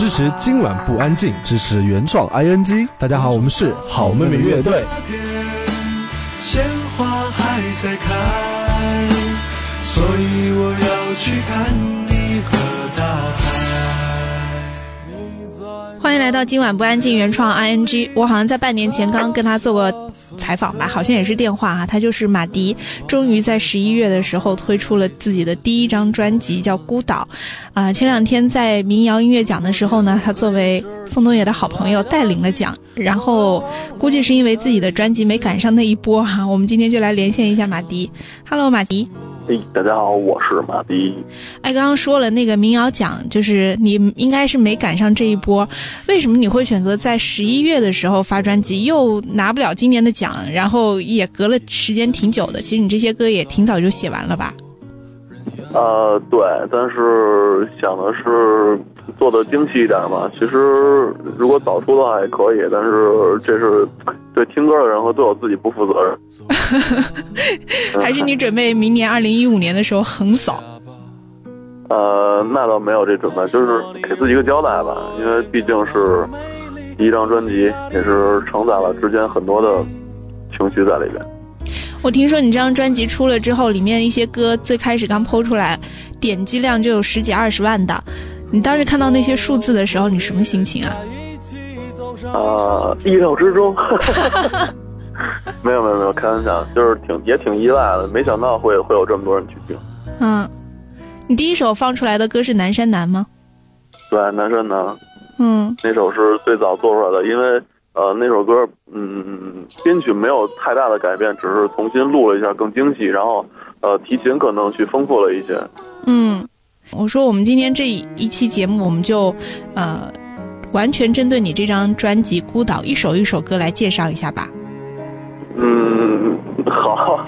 支持今晚不安静，支持原创 ing。大家好，我们是好妹妹乐队。鲜花还在开，所以我要去看欢迎来到今晚不安静原创 ing。我好像在半年前刚跟他做过。采访吧，好像也是电话哈。他就是马迪，终于在十一月的时候推出了自己的第一张专辑，叫《孤岛》。啊，前两天在民谣音乐奖的时候呢，他作为宋冬野的好朋友带领了奖。然后估计是因为自己的专辑没赶上那一波哈。我们今天就来连线一下马迪。Hello，马迪。大家好，我是马迪。哎，刚刚说了那个民谣奖，就是你应该是没赶上这一波。为什么你会选择在十一月的时候发专辑，又拿不了今年的奖，然后也隔了时间挺久的？其实你这些歌也挺早就写完了吧？呃，对，但是想的是做的精细一点嘛。其实如果早出的话也可以，但是这是对听歌的人和对我自己不负责任。还是你准备明年二零一五年的时候横扫？呃，那倒没有这准备，就是给自己一个交代吧。因为毕竟是第一张专辑，也是承载了之间很多的情绪在里边。我听说你这张专辑出了之后，里面一些歌最开始刚抛出来，点击量就有十几二十万的。你当时看到那些数字的时候，你什么心情啊？啊，意料之中。没有没有没有，开玩笑，就是挺也挺意外的，没想到会会有这么多人去听。嗯，你第一首放出来的歌是《南山南》吗？对，《南山南》。嗯，那首是最早做出来的，因为。呃，那首歌，嗯，编曲没有太大的改变，只是重新录了一下，更精细，然后，呃，提琴可能去丰富了一些。嗯，我说我们今天这一期节目，我们就，呃，完全针对你这张专辑《孤岛》，一首一首歌来介绍一下吧。嗯，好。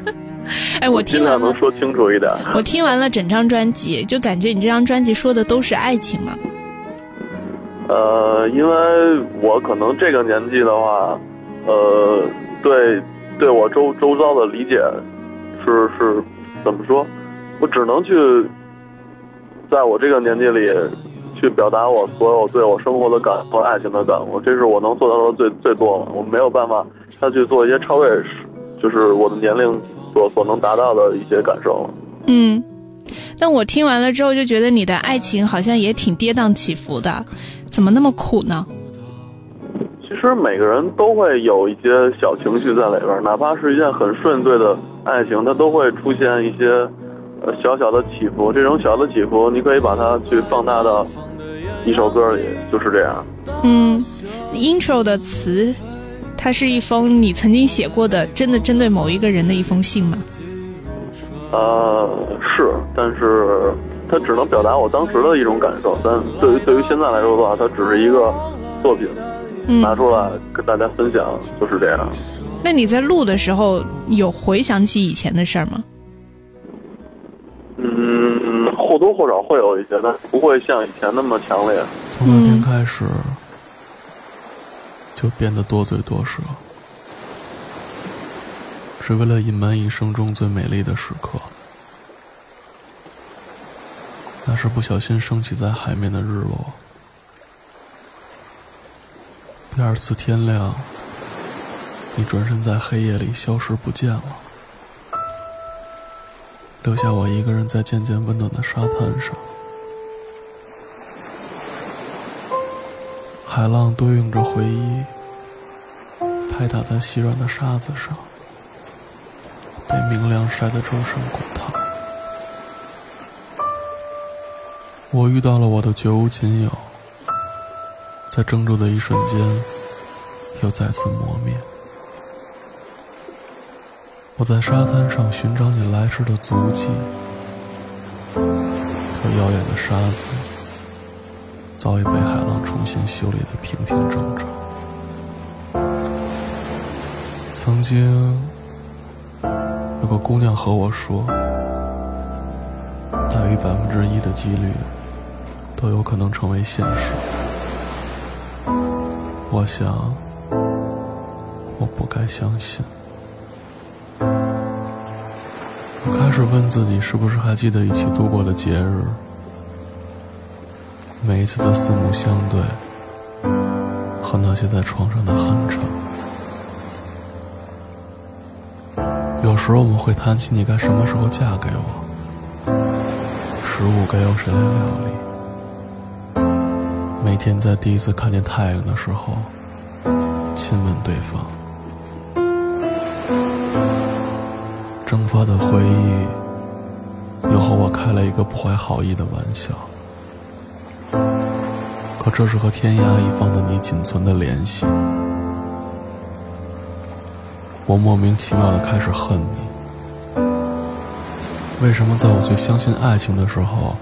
哎，我听完能说清楚一点。我听完了整张专辑，就感觉你这张专辑说的都是爱情嘛。呃，因为我可能这个年纪的话，呃，对，对我周周遭的理解是是怎么说？我只能去在我这个年纪里去表达我所有对我生活的感和爱情的感悟，这是我能做到的最最多了。我没有办法再去做一些超越，就是我的年龄所所能达到的一些感受了。嗯，但我听完了之后就觉得你的爱情好像也挺跌宕起伏的。怎么那么苦呢？其实每个人都会有一些小情绪在里边，哪怕是一件很顺遂的爱情，它都会出现一些呃小小的起伏。这种小的起伏，你可以把它去放大到一首歌里，就是这样。嗯，intro 的词，它是一封你曾经写过的，真的针对某一个人的一封信吗？呃，是，但是。它只能表达我当时的一种感受，但对于对于现在来说的话，它只是一个作品，拿出来跟大家分享，就是这样。那你在录的时候有回想起以前的事儿吗？或多或少会有一些，但不会像以前那么强烈。从那天开始，就变得多嘴多舌，是为了隐瞒一生中最美丽的时刻。那是不小心升起在海面的日落。第二次天亮，你转身在黑夜里消失不见了，留下我一个人在渐渐温暖的沙滩上。海浪对应着回忆，拍打在细软的沙子上，被明亮晒得周身滚烫。我遇到了我的绝无仅有，在怔住的一瞬间，又再次磨灭。我在沙滩上寻找你来时的足迹，可遥远的沙子早已被海浪重新修理的平平整整。曾经有个姑娘和我说，大于百分之一的几率都有可能成为现实。我想，我不该相信。问自己，是不是还记得一起度过的节日？每一次的四目相对，和那些在床上的酣畅。有时候我们会谈起你该什么时候嫁给我，食物该由谁来料理，每天在第一次看见太阳的时候亲吻对方，发的回忆又和我开了一个不怀好意的玩笑，可这是和天涯一方的你仅存的联系。我莫名其妙的开始恨你。为什么在我最相信爱情的时候，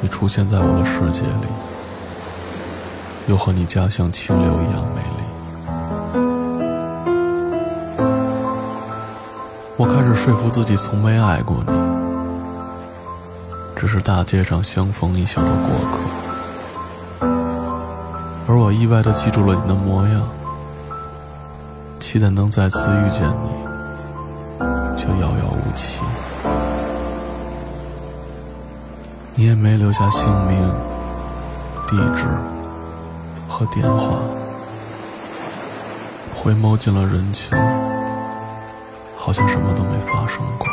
你出现在我的世界里，又和你家乡清流一样开始说服自己从没爱过你，只是大街上相逢一笑的过客。而我意外的记住了你的模样。期待能再次遇见你，却遥遥无期。你也没留下姓名、地址和电话。回眸进了人群，好像什么都没发生过。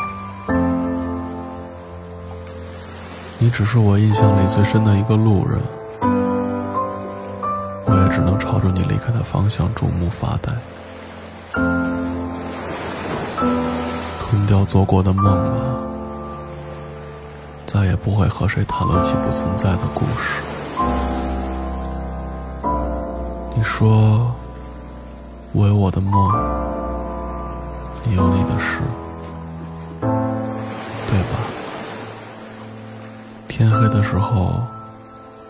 你只是我印象里最深的一个路人，我也只能朝着你离开的方向注目发呆。吞掉做过的梦吧，再也不会和谁谈论起不存在的故事。你说，我有我的梦，你有你的事，对吧？天黑的时候，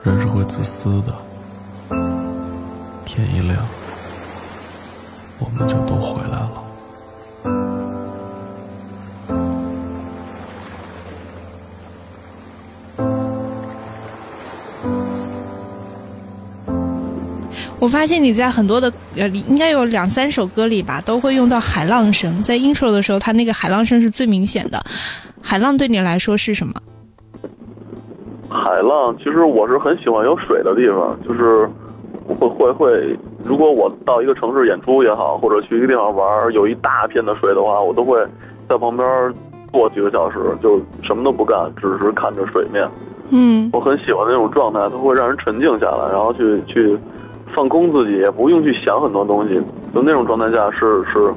人是会自私的。天一亮。我们就都回来了。我发现你在很多的呃，应该有两三首歌里吧，都会用到海浪声。在 intro 的时候，它那个海浪声是最明显的。海浪对你来说是什么？海浪，其实我是很喜欢有水的地方，就是会会会。如果我到一个城市演出也好，或者去一个地方玩，有一大片的水的话，我都会在旁边坐几个小时，就什么都不干，只是看着水面。嗯，我很喜欢那种状态，它会让人沉静下来，然后去去放空自己，也不用去想很多东西。就那种状态下是是，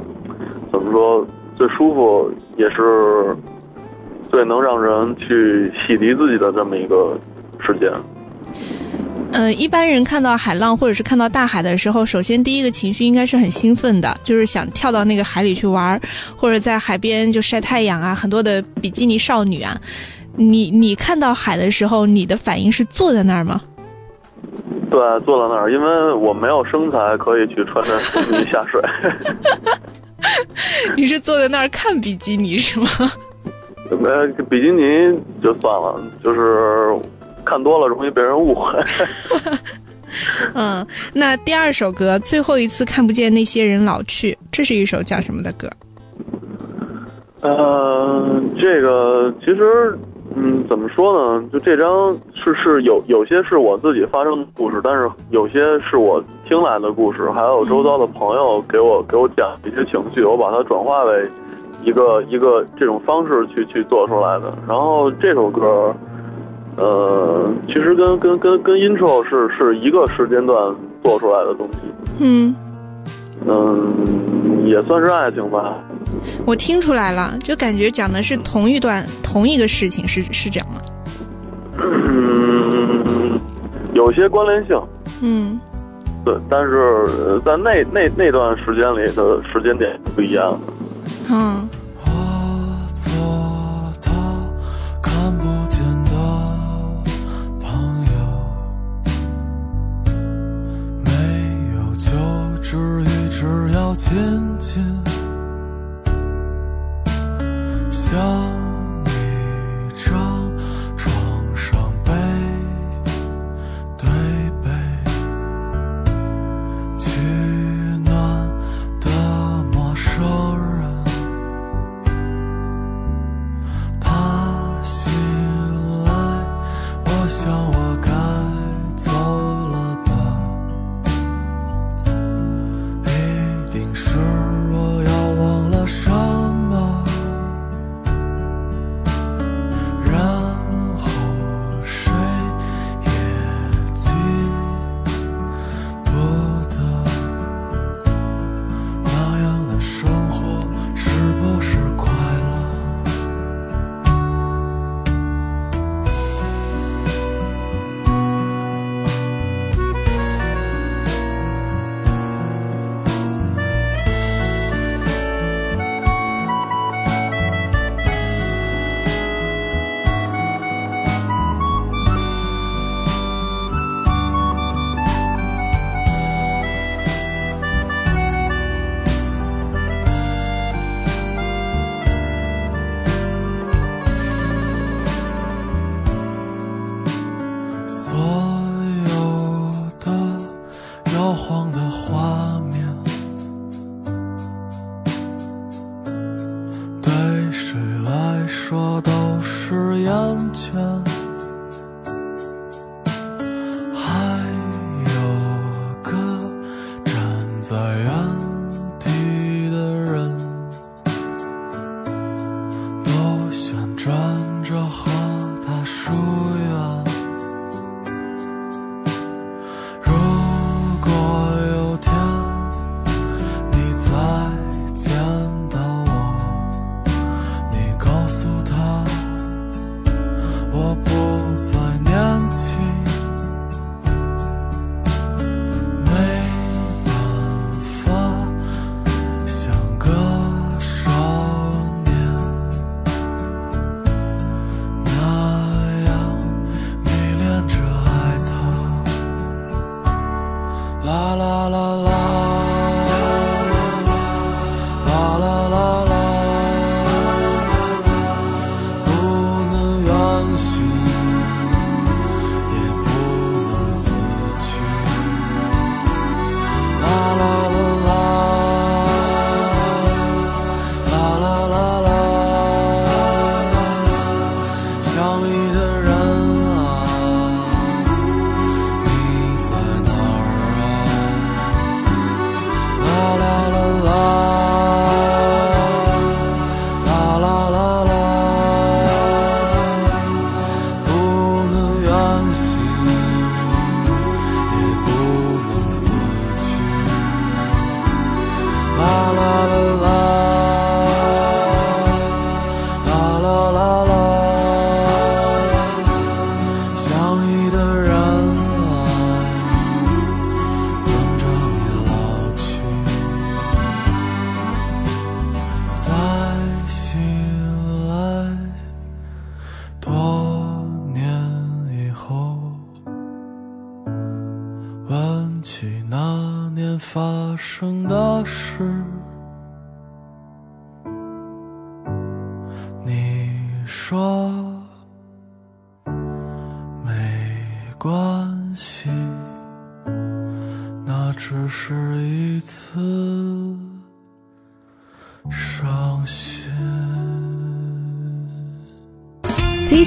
怎么说最舒服，也是最能让人去洗涤自己的这么一个时间。呃，一般人看到海浪或者是看到大海的时候，首先第一个情绪应该是很兴奋的，就是想跳到那个海里去玩，或者在海边就晒太阳啊，很多的比基尼少女啊。你你看到海的时候，你的反应是坐在那儿吗？对，坐在那儿，因为我没有身材可以去穿着比基尼下水。你是坐在那儿看比基尼是吗？没 比基尼就算了，就是。看多了容易被人误会。嗯，那第二首歌《最后一次看不见那些人老去》，这是一首讲什么的歌？呃，这个其实，嗯，怎么说呢？就这张是是有有些是我自己发生的故事，但是有些是我听来的故事，还有周遭的朋友给我给我讲一些情绪，我把它转化为一个一个这种方式去去做出来的。然后这首歌。呃，其实跟跟跟跟 intro 是是一个时间段做出来的东西。嗯嗯，也算是爱情吧。我听出来了，就感觉讲的是同一段同一个事情，是是这样吗？嗯，有些关联性。嗯，对，但是在那那那段时间里的时间点不一样。嗯。天天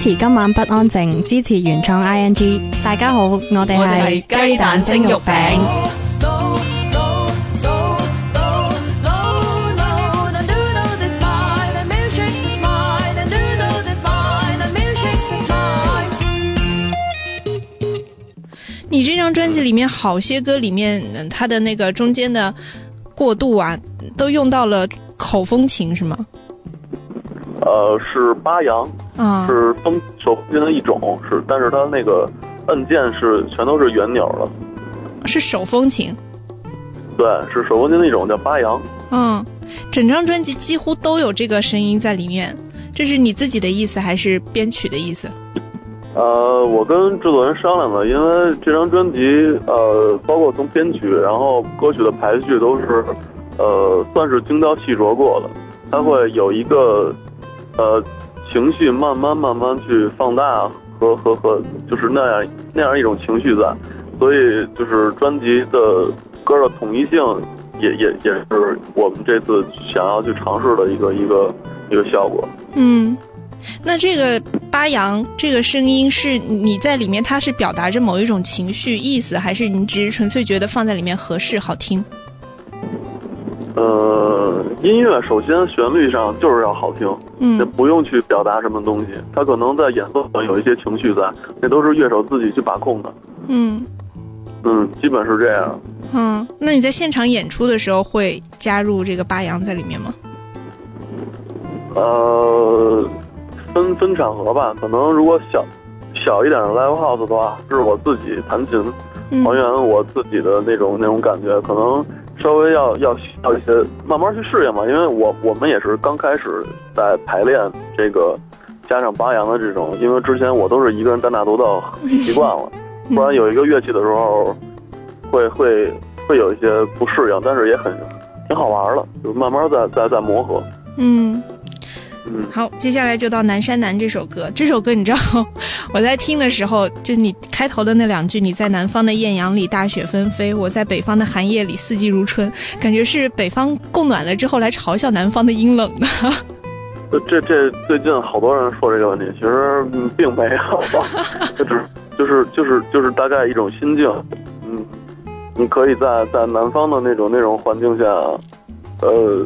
持今晚不安静，支持原創 I N G。大家好，我哋係雞蛋蒸肉餅。你這張專輯裏面好些歌裏面，它的那個中間的過渡啊，都用到了口風琴，是嗎？呃，是八陽，啊，是风手风琴的一种，是，但是它那个按键是全都是圆钮的，是手风琴，对，是手风琴的一种叫八扬，嗯，整张专辑几乎都有这个声音在里面，这是你自己的意思还是编曲的意思？呃，我跟制作人商量了，因为这张专辑，呃，包括从编曲，然后歌曲的排序都是。呃，算是精雕细琢过的，它会有一个呃情绪慢慢慢慢去放大和和和，就是那样那样一种情绪在，所以就是专辑的歌的统一性也也也是我们这次想要去尝试的一个一个一个效果。嗯，那这个巴扬这个声音是你在里面，它是表达着某一种情绪意思，还是你只是纯粹觉得放在里面合适好听？呃，音乐首先旋律上就是要好听，也嗯不用去表达什么东西，他可能在演奏上有一些情绪在，那都是乐手自己去把控的。嗯嗯，基本是这样。嗯，那你在现场演出的时候会加入这个八扬在里面吗？呃，分分场合吧，可能如果小小一点的 live house 的话，是我自己弹琴，嗯还原我自己的那种那种感觉，可能稍微要要要一些慢慢去适应嘛，因为我我们也是刚开始在排练这个加上八扬的这种，因为之前我都是一个人单打独斗习惯了，不然有一个乐器的时候会会会有一些不适应，但是也很挺好玩的，就慢慢在在在磨合。嗯。嗯，好，接下来就到《南山南》这首歌。这首歌你知道，我在听的时候，就你开头的那两句，你在南方的艳阳里大雪纷飞，我在北方的寒夜里四季如春，感觉是北方供暖了之后来嘲笑南方的阴冷的。呃这这最近好多人说这个问题，其实嗯并没有，就只就是就是就是大概一种心境，嗯，你可以在在南方的那种那种环境下，呃，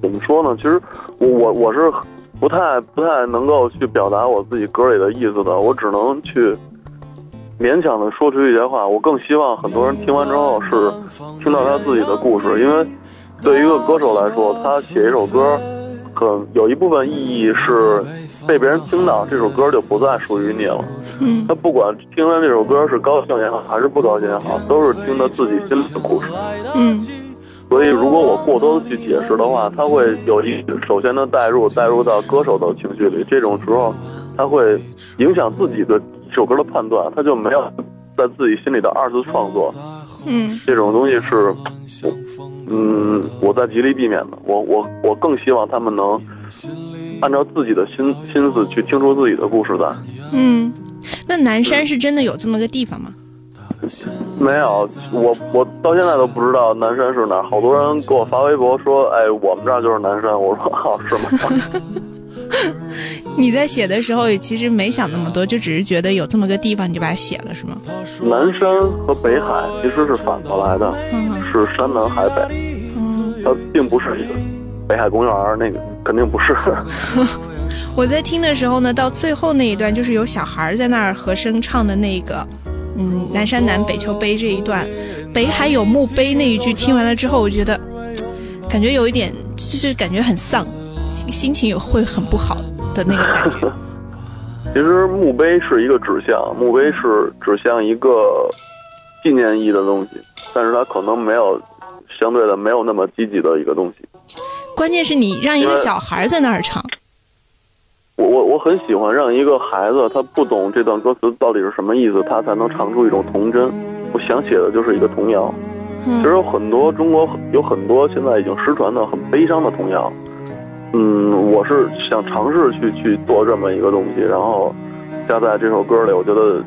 怎么说呢？其实我我我是不太不太能够去表达我自己歌里的意思的，我只能去勉强的说出一些话。我更希望很多人听完之后是听到他自己的故事，因为对于一个歌手来说，他写一首歌。很有一部分意义是被别人听到，这首歌就不再属于你了。嗯他不管听完这首歌是高兴也好，还是不高兴也好，都是听他自己心里的故事。嗯所以，如果我过多的去解释的话，他会有一首先的带入，带入到歌手的情绪里。这种时候，他会影响自己的一首歌的判断，他就没有在自己心里的二次创作。嗯这种东西是，嗯，我在极力避免的。我我我更希望他们能按照自己的心心思去听出自己的故事来。嗯，那南山是真的有这么个地方吗？没有，我我到现在都不知道南山是哪儿。好多人给我发微博说：“哎，我们这儿就是南山。”我说：“ 哦，是吗 你在写的时候也其实没想那么多，就只是觉得有这么个地方，你就把它写了，是吗？？”南山和北海其实是反过来的，嗯是山南海北，嗯。它并不是一个北海公园儿那个，肯定不是。我在听的时候呢，到最后那一段就是有小孩在那儿和声唱的那个，嗯，南山南北秋悲这一段，北海有墓碑那一句，听完了之后，我觉得感觉有一点，就是感觉很丧，心情也会很不好的那个感觉。其实墓碑是一个指向，墓碑是指向一个纪念意义的东西，但是它可能没有相对的没有那么积极的一个东西。关键是你让一个小孩在那儿唱，我我我很喜欢让一个孩子他不懂这段歌词到底是什么意思，他才能唱出一种童真。我想写的就是一个童谣，其实嗯有很多中国有很多现在已经失传的很悲伤的童谣。嗯，我是想尝试去去做这么一个东西，然后加在这首歌里，我觉得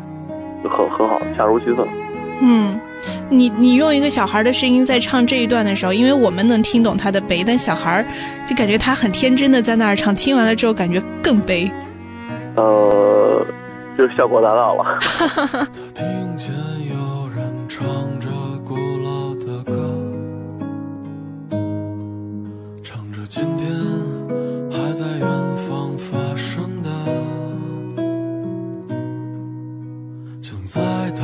很很好，恰如其分。嗯，你你用一个小孩的声音在唱这一段的时候，因为我们能听懂他的悲，但小孩就感觉他很天真的在那儿唱，听完了之后感觉更悲。呃，就效果达到了。听见有人唱着古老的歌，唱着今天还在远方发生的，像在他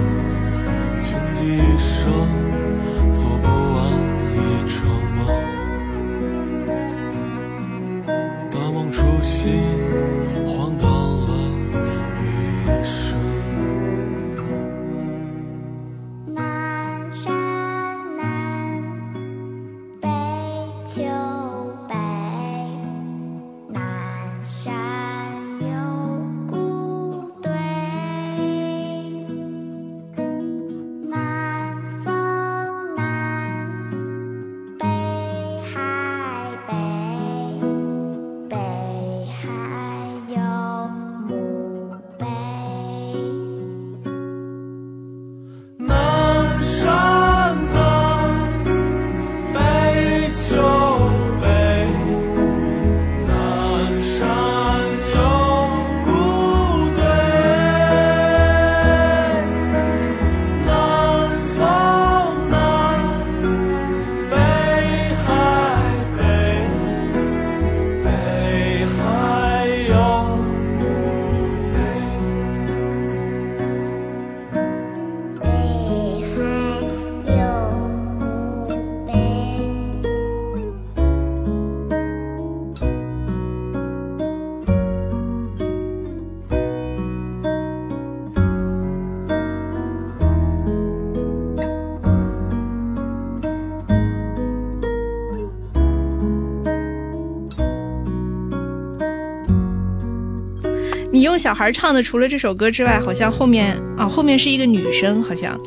小孩唱的，除了这首歌之外，好像后面啊，后面是一个女生，好像，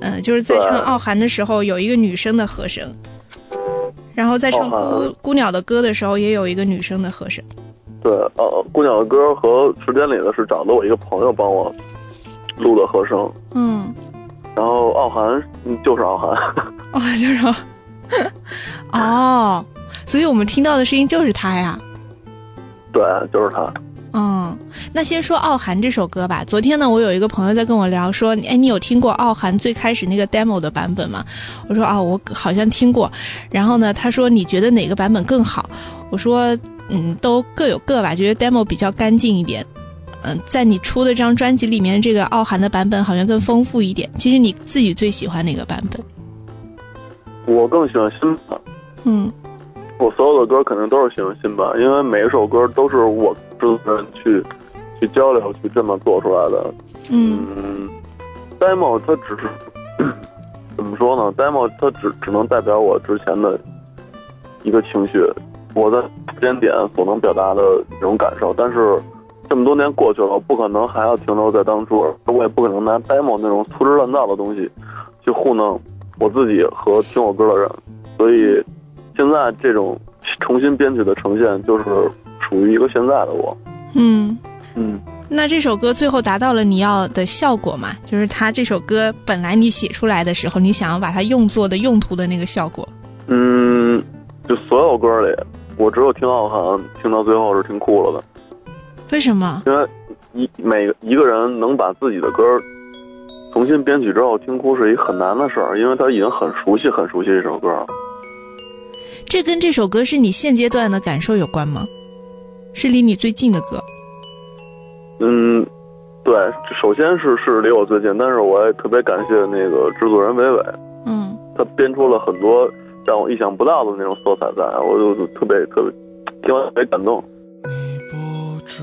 嗯，就是在唱《傲寒》的时候有一个女生的和声，然后在唱《孤孤鸟的歌》的时候也有一个女生的和声。对，呃，《孤鸟的歌》和《时间里的》是找的我一个朋友帮我录的和声。嗯。然后《傲寒》就是《傲寒》。哦，就是。哦，所以我们听到的声音就是他呀。对，就是他。嗯，那先说《傲寒》这首歌吧。昨天呢，我有一个朋友在跟我聊，说：“哎，你有听过《傲寒》最开始那个 demo 的版本吗？”我说：“哦，我好像听过。”然后呢，他说：“你觉得哪个版本更好？”我说：“嗯，都各有各吧，觉得 demo 比较干净一点。嗯，在你出的这张专辑里面，这个《傲寒》的版本好像更丰富一点。其实你自己最喜欢哪个版本？我更喜欢新版。嗯。我所有的歌肯定都是喜欢新版，因为每一首歌都是我制作人去去交流去这么做出来的。嗯，demo 它只是 怎么说呢？demo 它只只能代表我之前的一个情绪，我的时间点所能表达的这种感受。但是这么多年过去了，我不可能还要停留在当初，我也不可能拿 demo 那种粗制滥造的东西去糊弄我自己和听我歌的人，所以。现在这种重新编曲的呈现，就是属于一个现在的我。嗯嗯，那这首歌最后达到了你要的效果吗？就是它这首歌本来你写出来的时候，你想要把它用作的用途的那个效果。嗯，就所有歌里，我只有听傲寒听到最后是听哭了的。为什么？因为一每个一个人能把自己的歌重新编曲之后听哭是一个很难的事儿，因为他已经很熟悉很熟悉这首歌了。这跟这首歌是你现阶段的感受有关吗？是离你最近的歌？嗯，对，首先是是离我最近，但是我也特别感谢那个制作人伟伟，嗯，他编出了很多让我意想不到的那种色彩，在我就特别特别听完特别感动。你不知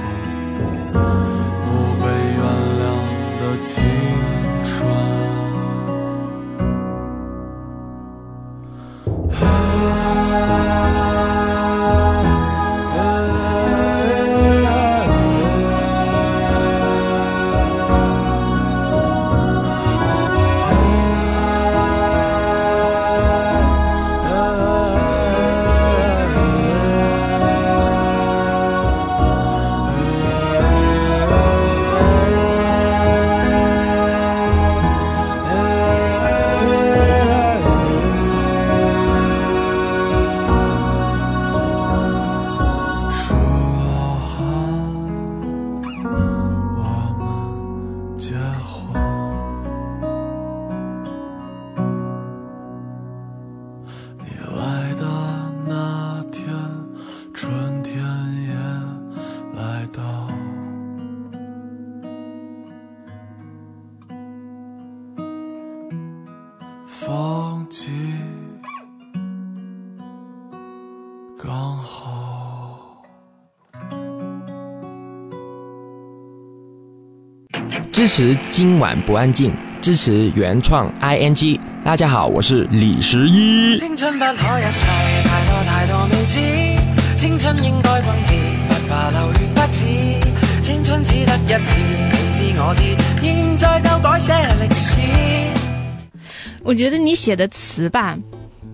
青春。刚好。支持今晚不安静，支持原创 ing。大家好，我是李十一。青春不可一世，太多太多未知。青春應該轟烈，不怕流血不止。青春只得一次，你知我知。現在就改寫歷史。我觉得你写的词吧，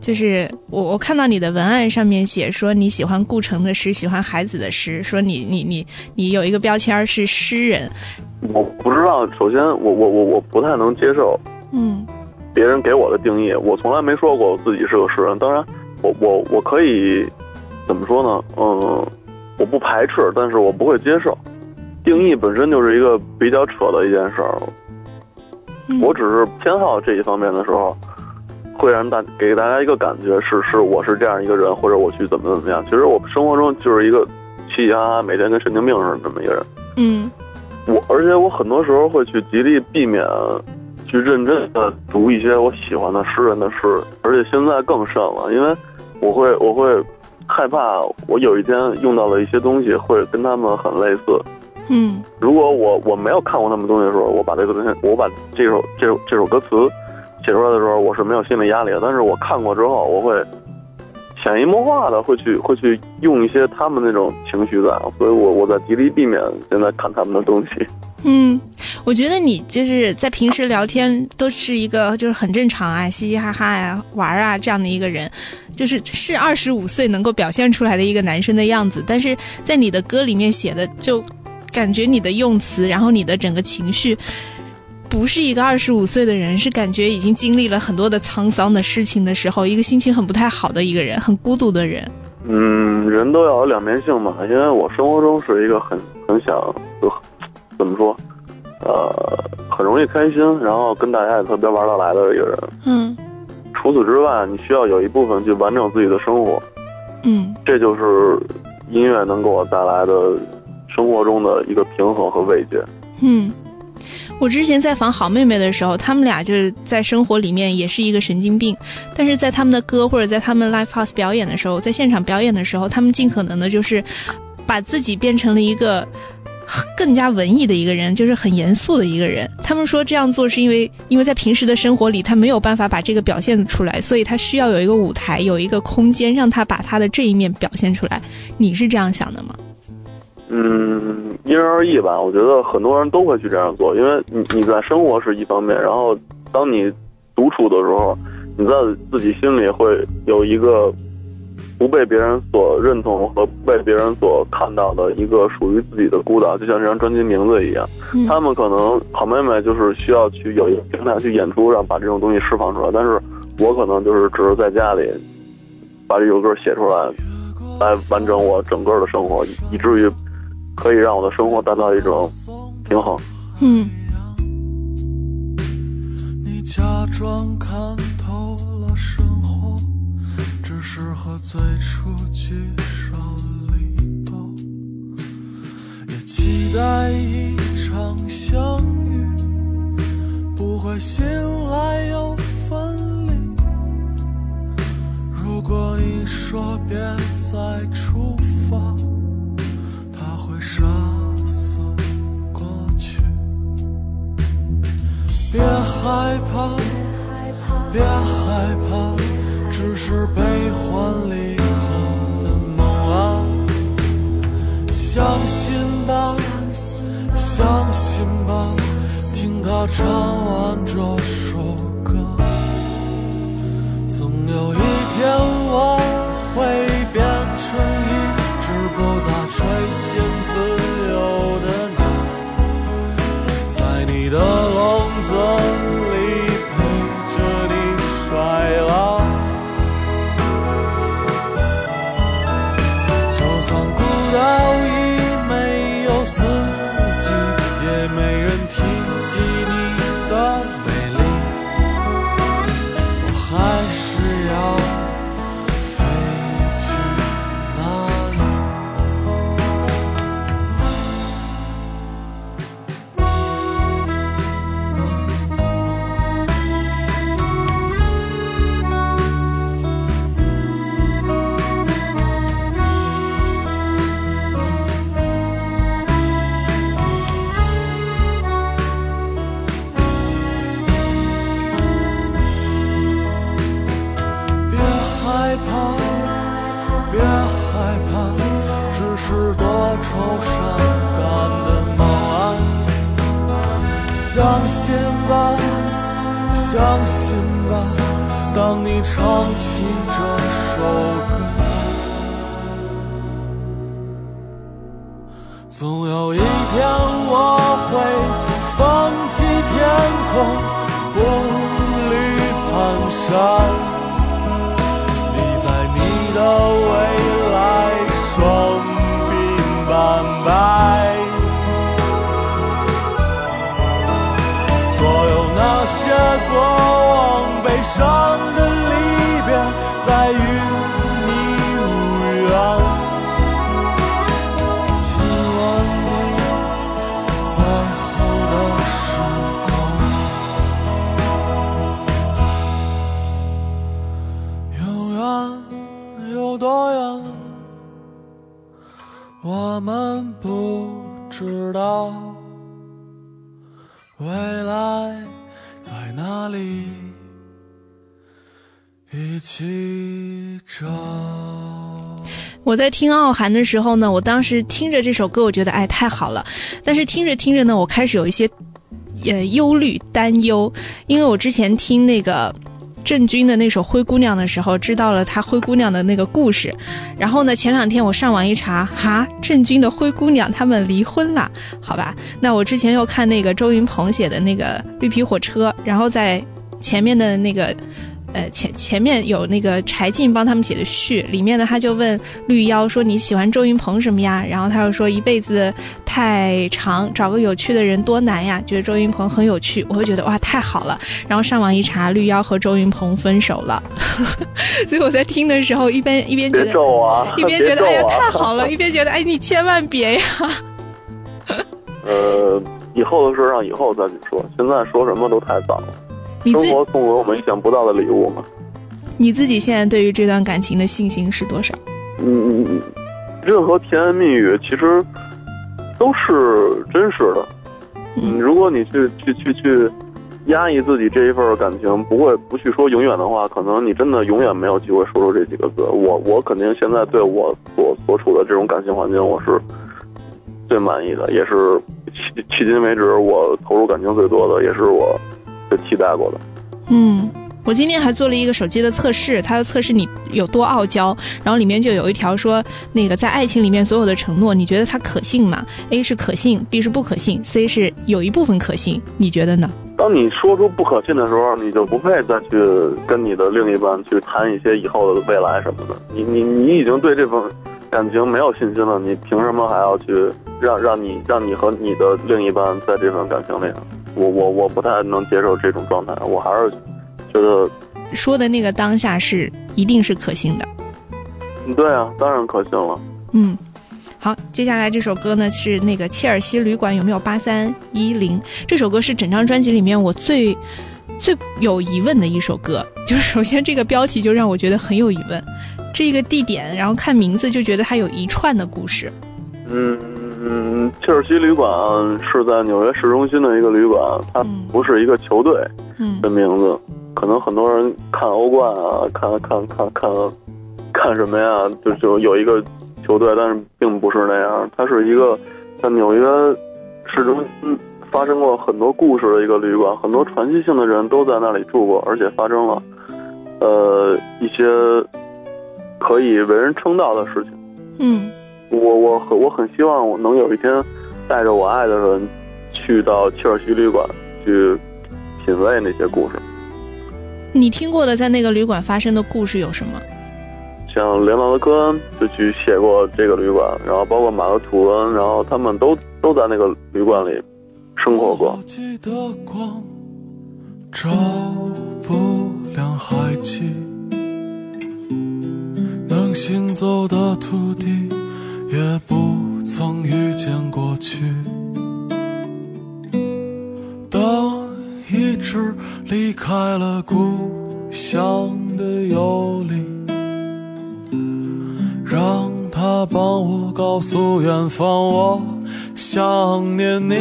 就是我我看到你的文案上面写说你喜欢顾城的诗，喜欢海子的诗，说你你你你有一个标签是诗人。我不知道，首先我我我我不太能接受，嗯别人给我的定义，我从来没说过我自己是个诗人。当然，我我我可以怎么说呢？嗯，我不排斥，但是我不会接受。定义本身就是一个比较扯的一件事儿。嗯我只是偏好这一方面的时候，会让大给大家一个感觉是是我是这样一个人，或者我去怎么怎么样。其实我生活中就是一个嘻嘻哈哈，每天跟神经病似的这么一个人。嗯我而且我很多时候会去极力避免去认真的读一些我喜欢的诗人的诗，而且现在更甚了，因为我会我会害怕我有一天用到了一些东西会跟他们很类似。嗯如果我我没有看过他们东西的时候，我把这个东西，我把这首这首这首歌词写出来的时候，我是没有心理压力的。但是我看过之后，我会潜移默化的会去会去用一些他们那种情绪在，所以我我在极力避免现在看他们的东西。嗯，我觉得你就是在平时聊天都是一个就是很正常啊，嘻嘻哈哈呀、玩啊这样的一个人，就是是二十五岁能够表现出来的一个男生的样子。但是在你的歌里面写的，就感觉你的用词，然后你的整个情绪。不是一个二十五岁的人，是感觉已经经历了很多的沧桑的事情的时候，一个心情很不太好的一个人，很孤独的人。嗯，人都要有两面性嘛，因为我生活中是一个很很想就怎么说，呃，很容易开心，然后跟大家也特别玩得来的一个人。嗯除此之外，你需要有一部分去完整自己的生活，嗯这就是音乐能给我带来的生活中的一个平衡和慰藉。嗯，我之前在访好妹妹的时候，他们俩就是在生活里面也是一个神经病，但是在他们的歌或者在他们 live house 表演的时候，在现场表演的时候，他们尽可能的就是把自己变成了一个更加文艺的一个人，就是很严肃的一个人。他们说这样做是因为，因为在平时的生活里，他没有办法把这个表现出来，所以他需要有一个舞台，有一个空间，让他把他的这一面表现出来。你是这样想的吗？嗯，因人而异吧。我觉得很多人都会去这样做，因为你你在生活是一方面，然后当你独处的时候，你在自己心里会有一个不被别人所认同和被别人所看到的一个属于自己的孤岛，就像这张专辑名字一样。嗯他们可能好妹妹就是需要去有一个平台去演出，让把这种东西释放出来，但是我可能就是只是在家里把这首歌写出来，来完整我整个的生活，以以至于可以让我的生活达到一种平衡。嗯你假装看透了生活，只是和最初聚少离多，也期待一场相遇，不会醒来又分离。如果你说别再出发，别害怕，别害怕，只是悲欢离合的梦啊！相信吧，相信吧，听他唱完这首歌，总有一天我会变成一只不再垂涎自由的鸟。在你的相信吧，当你唱起这首歌，总有一天我会放弃天空，步履蹒跚。我在听傲寒的时候呢，我当时听着这首歌，我觉得哎太好了，但是听着听着呢，我开始有一些呃忧虑担忧，因为我之前听那个。郑钧的那首《灰姑娘》的时候，知道了他灰姑娘的那个故事，然后呢，前两天我上网一查，哈，郑钧的灰姑娘他们离婚了，好吧？那我之前又看那个周云鹏写的那个《绿皮火车》，然后在前面的那个。呃，前前面有那个柴静帮他们写的序，里面呢他就问绿妖说你喜欢周云鹏什么呀？然后他又说一辈子太长，找个有趣的人多难呀，觉得周云鹏很有趣，我会觉得哇太好了。然后上网一查，绿妖和周云鹏分手了，所以我在听的时候一边一边觉得，一边觉得哎呀太好了，一边觉得哎 你千万别呀。呃，以后的事让以后再去说，现在说什么都太早了。生活送给我们意想不到的礼物嘛。你自己现在对于这段感情的信心是多少？嗯，任何甜言蜜语其实都是真实的。嗯，如果你去去去去压抑自己这一份感情，不会不去说永远的话，可能你真的永远没有机会说出这几个字。我我肯定现在对我所所处的这种感情环境，我是最满意的，也是迄迄今为止我投入感情最多的，也是我。是期待过的，嗯，我今天还做了一个手机的测试，它的测试你有多傲娇，然后里面就有一条说，那个在爱情里面所有的承诺，你觉得它可信吗？A 是可信，B 是不可信，C 是有一部分可信，你觉得呢？当你说出不可信的时候，你就不会再去跟你的另一半去谈一些以后的未来什么的，你你你已经对这份感情没有信心了，你凭什么还要去让让你让你和你的另一半在这份感情里？我我我不太能接受这种状态，我还是觉得说的那个当下是一定是可信的。对啊，当然可信了。嗯，好，接下来这首歌呢是那个切尔西旅馆有没有八三一零？这首歌是整张专辑里面我最最有疑问的一首歌，就是首先这个标题就让我觉得很有疑问，这个地点，然后看名字就觉得它有一串的故事。嗯。嗯，切尔西旅馆是在纽约市中心的一个旅馆，它不是一个球队的名字。可能很多人看欧冠啊，看看看看看什么呀，就就有一个球队，但是并不是那样。它是一个在纽约市中心发生过很多故事的一个旅馆，很多传奇性的人都在那里住过，而且发生了呃一些可以为人称道的事情。嗯。我我很我很希望我能有一天带着我爱的人去到切尔西旅馆去品味那些故事。你听过的在那个旅馆发生的故事有什么？像连纳德·科恩就去写过这个旅馆，然后包括马克·吐温，然后他们都都在那个旅馆里生活过。照不亮能行走的土地。也不曾遇见过去。当一只离开了故乡的游离，让它帮我告诉远方，我想念你。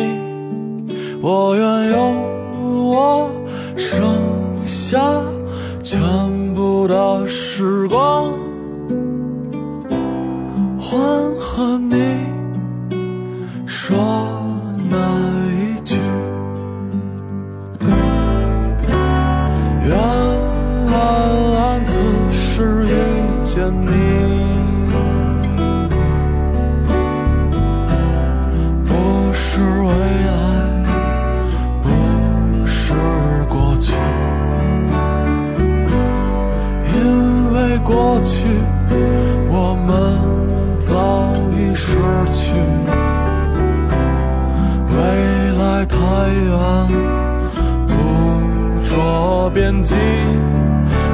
我愿用我剩下全部的时光。想和你说那一句，原来此时遇见你。年纪，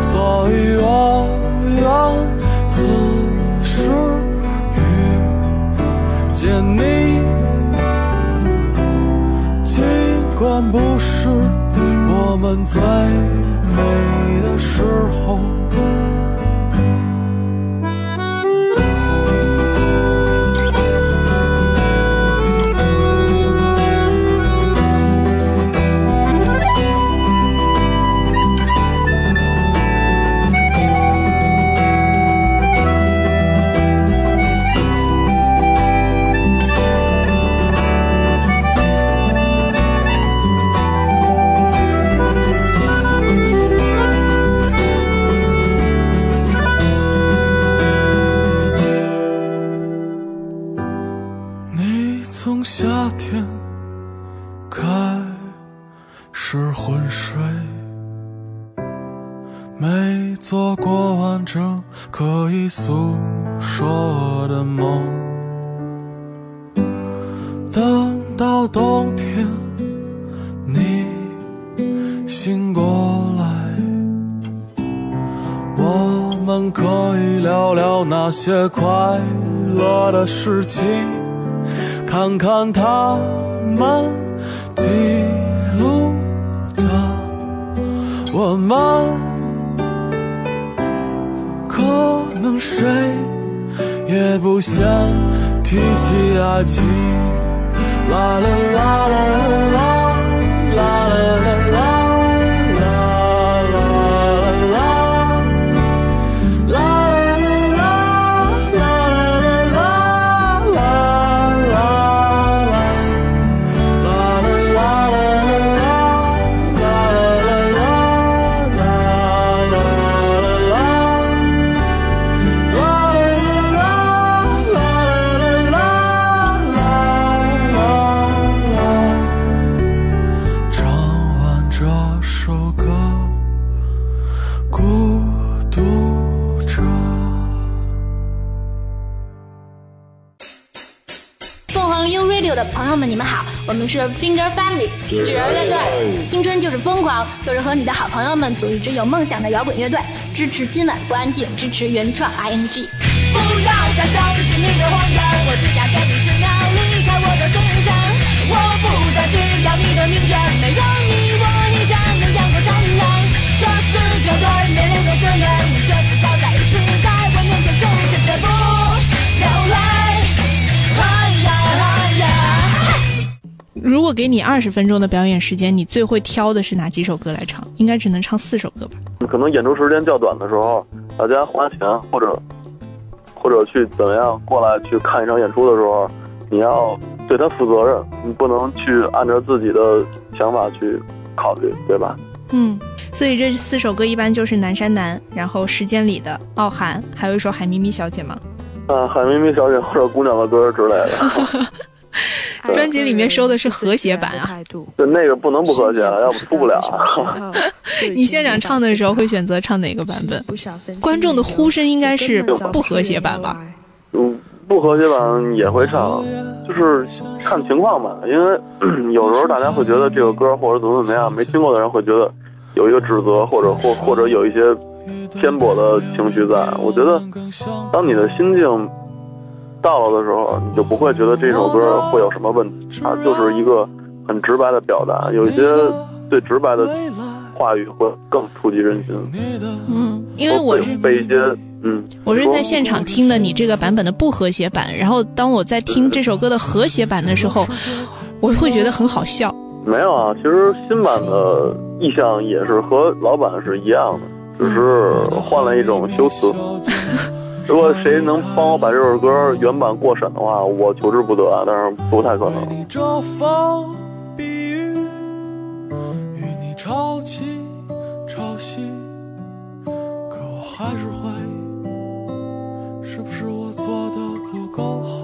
所以我愿此时遇见你。尽管不是我们最美的时候。些快乐的事情。看看他们记录的我们，可能谁也不想提起爱情。啦啦啦啦啦啦啦啦凤凰 U Radio 的朋友们，你们好，我们是 Finger Family 纸人乐队。青春就是疯狂，就是和你的好朋友们组一支有梦想的摇滚乐队。支持今晚不安静，支持原创 ING。不要再相信你的谎言，我只要跟你十秒离开我的视线。我不再需要你的明天，没有你如果给你二十分钟的表演时间，你最会挑的是哪几首歌来唱？应该只能唱四首歌吧？可能演出时间较短的时候，大家花钱或者或者去怎么样过来去看一场演出的时候，你要对他负责任，你不能去按照自己的想法去考虑，对吧？嗯，所以这四首歌一般就是《南山南》，然后《时间里的》、《傲寒》，还有一首《海咪咪小姐》吗？啊，海咪咪小姐或者姑娘的歌之类的。专辑里面收的是和谐版啊，对，那个不能不和谐，要不出不了。啊你现场唱的时候会选择唱哪个版本？观众的呼声应该是不和谐版吧？嗯，不和谐版也会唱，就是看情况吧。因为 有时候大家会觉得这个歌或者怎么怎么样，没听过的人会觉得有一个指责，或者或或者有一些偏颇的情绪在。我觉得，当你的心境到了的时候，你就不会觉得这首歌会有什么问题，它就是一个很直白的表达。有一些最直白的话语会更触及人心。嗯，因为我是被一些嗯，我是在现场听的你这个版本的不和谐版，然后当我在听这首歌的和谐版的时候，我会觉得很好笑。没有啊，其实新版的意象也是和老版是一样的，只是换了一种修辞。如果谁能帮我把这首歌原版过审的话，我求之不得，啊但是不太可能。你遮风避雨，与你潮起潮汐，可我还是会是不是我做的不够好？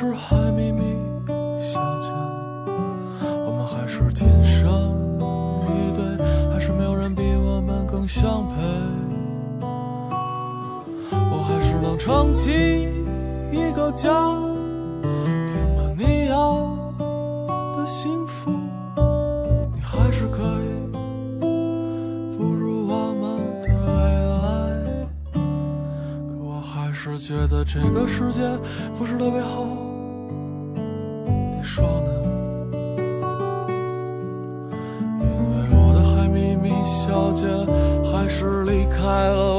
是海咪咪小姐，我们还是天生一对，还是没有人比我们更相配。我还是能撑起一个家，填满你要的幸福，你还是可以。步入我们的未来。可我还是觉得这个世界不是特别好，是离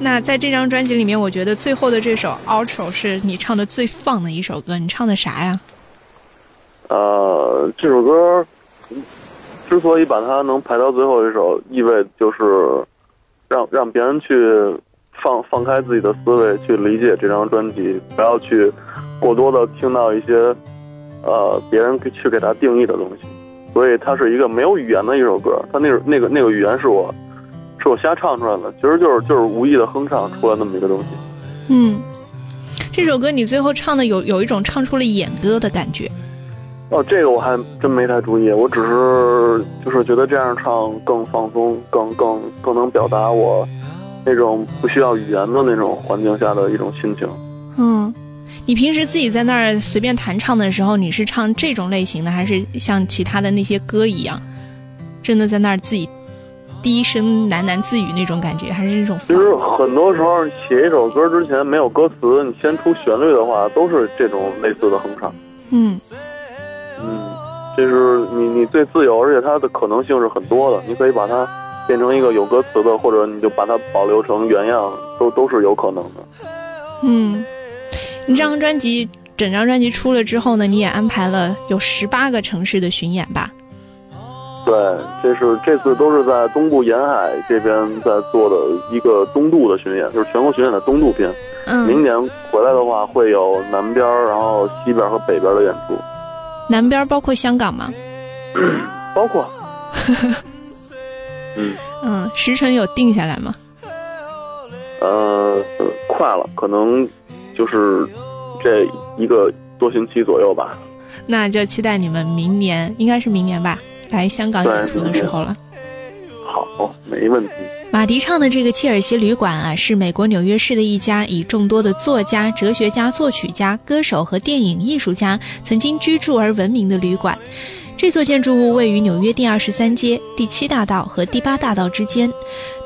那在这张专辑里面，我觉得最后的这首《Outro》是你唱的最放的一首歌。你唱的啥呀？呃，这首歌之所以把它能排到最后一首，意味就是让让别人去放放开自己的思维，去理解这张专辑，不要去过多的听到一些呃别人给去给它定义的东西。所以它是一个没有语言的一首歌，它那个那个那个语言是我是我瞎唱出来的，其实就是就是无意的哼唱出来那么一个东西。嗯，这首歌你最后唱的有有一种唱出了演歌的感觉。哦，这个我还真没太注意，我只是就是觉得这样唱更放松，更更更能表达我那种不需要语言的那种环境下的一种心情。嗯，你平时自己在那儿随便弹唱的时候，你是唱这种类型的，还是像其他的那些歌一样，真的在那儿自己低声喃喃自语那种感觉，还是那种其实很多时候写一首歌之前没有歌词，你先出旋律的话，都是这种类似的哼唱。嗯嗯，这是你你最自由，而且它的可能性是很多的。你可以把它变成一个有歌词的，或者你就把它保留成原样，都都是有可能的。嗯，你这张专辑整张专辑出了之后呢，你也安排了有十八个城市的巡演吧？对，这是这次都是在东部沿海这边在做的一个东渡的巡演，就是全国巡演的东渡篇。嗯，明年回来的话会有南边，然后西边和北边的演出。南边包括香港吗？包括。嗯嗯，时辰有定下来吗？呃，快了，可能就是这一个多星期左右吧。那就期待你们明年，应该是明年吧，来香港演出的时候了。好，没问题。马迪唱的这个切尔西旅馆啊，是美国纽约市的一家以众多的作家、哲学家、作曲家、歌手和电影艺术家曾经居住而闻名的旅馆。这座建筑物位于纽约第二十三街、第七大道和第八大道之间。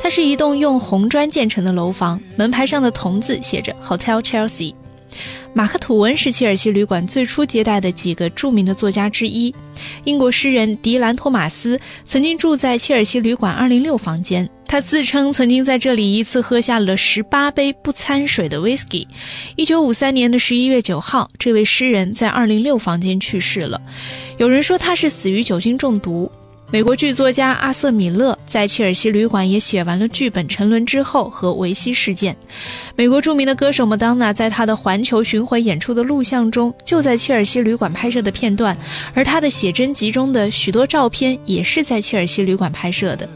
它是一栋用红砖建成的楼房，门牌上的铜字写着 Hotel Chelsea。马克·吐温是切尔西旅馆最初接待的几个著名的作家之一。英国诗人迪兰·托马斯曾经住在切尔西旅馆206房间，他自称曾经在这里一次喝下了十八杯不掺水的 whisky。1953年的11月9号，这位诗人在206房间去世了。有人说他是死于酒精中毒。美国剧作家阿瑟·米勒在切尔西旅馆也写完了剧本《沉沦之后》和维希事件。美国著名的歌手麦当娜在她的环球巡回演出的录像中，就在切尔西旅馆拍摄的片段，而她的写真集中的许多照片也是在切尔西旅馆拍摄的。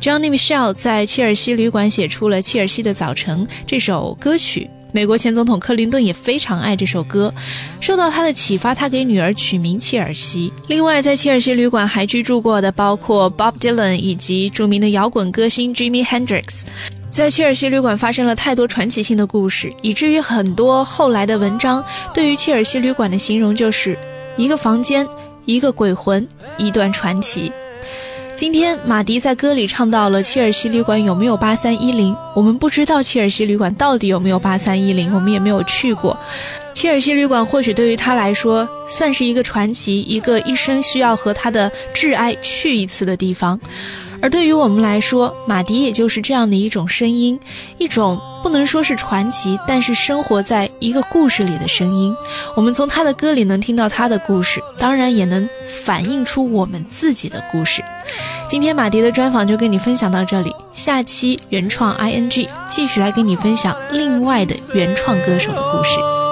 Johnny Michelle 在切尔西旅馆写出了《切尔西的早晨》这首歌曲。美国前总统克林顿也非常爱这首歌，受到他的启发，他给女儿取名切尔西。另外，在切尔西旅馆还居住过的包括 Bob Dylan 以及著名的摇滚歌星 Jimi Hendrix。在切尔西旅馆发生了太多传奇性的故事，以至于很多后来的文章对于切尔西旅馆的形容就是一个房间、一个鬼魂、一段传奇。今天，马迪在歌里唱到了切尔西旅馆有没有八三一零？我们不知道切尔西旅馆到底有没有八三一零，我们也没有去过。切尔西旅馆或许对于他来说算是一个传奇，一个一生需要和他的挚爱去一次的地方。而对于我们来说，马迪也就是这样的一种声音，一种不能说是传奇，但是生活在一个故事里的声音。我们从他的歌里能听到他的故事，当然也能反映出我们自己的故事。今天马迪的专访就跟你分享到这里，下期原创 ING 继续来跟你分享另外的原创歌手的故事。